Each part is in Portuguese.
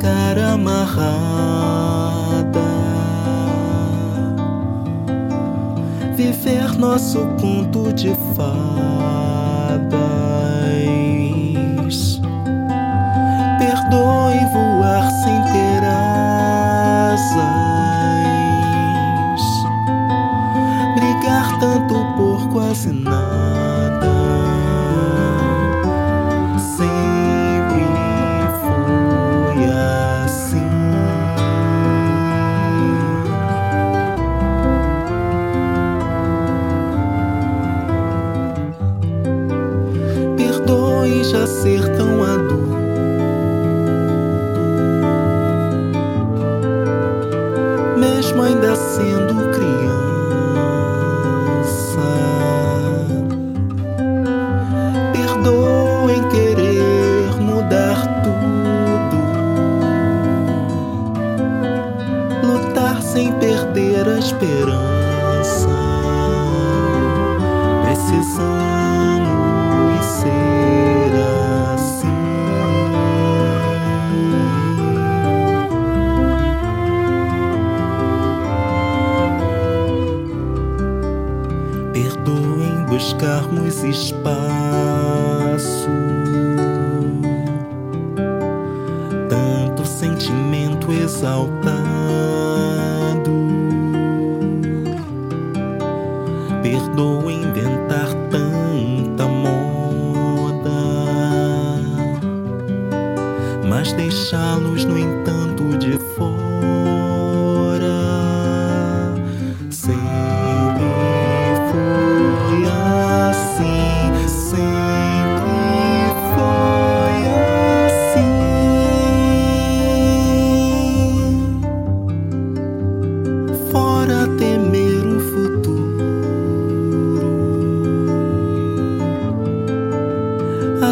cara amarrada. Viver nosso conto de fadas. Perdoe voar sem ter asas. Brigar tanto por quase nada. Já ser tão adulto. Mesmo ainda sendo criança. Perdoe em querer mudar tudo. Lutar sem perder a esperança. Precisamos buscarmos espaço. Tanto sentimento exaltado. Perdoem inventar tanta moda. Mas deixá-los, no entanto, de fora. Sempre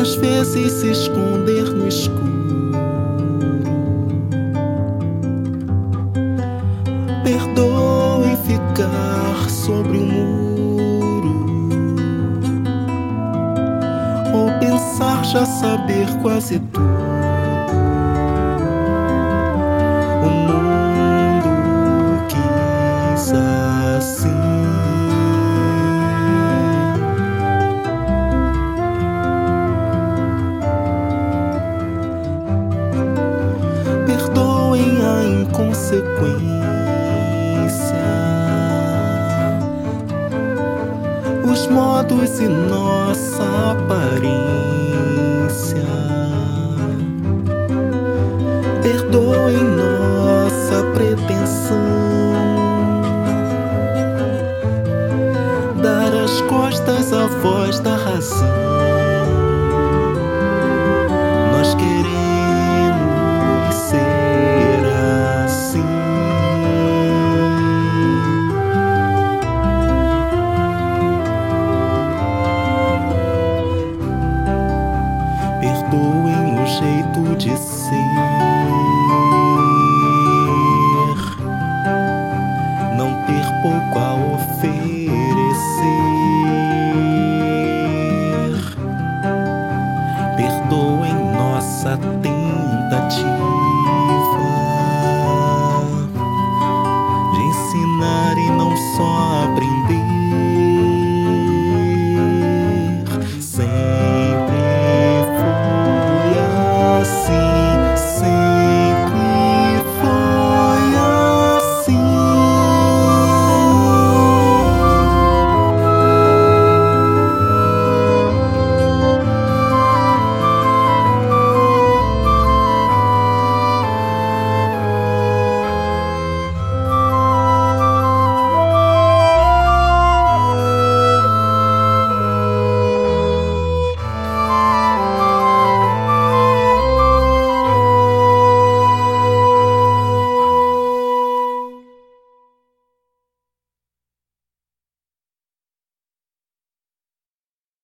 às vezes se esconder no escuro. Perdoe ficar sobre o muro ou pensar já saber quase tudo. Os modos e nossa aparência. Perdoem nossa pretensão. Dar as costas à voz da razão. Não só aprender.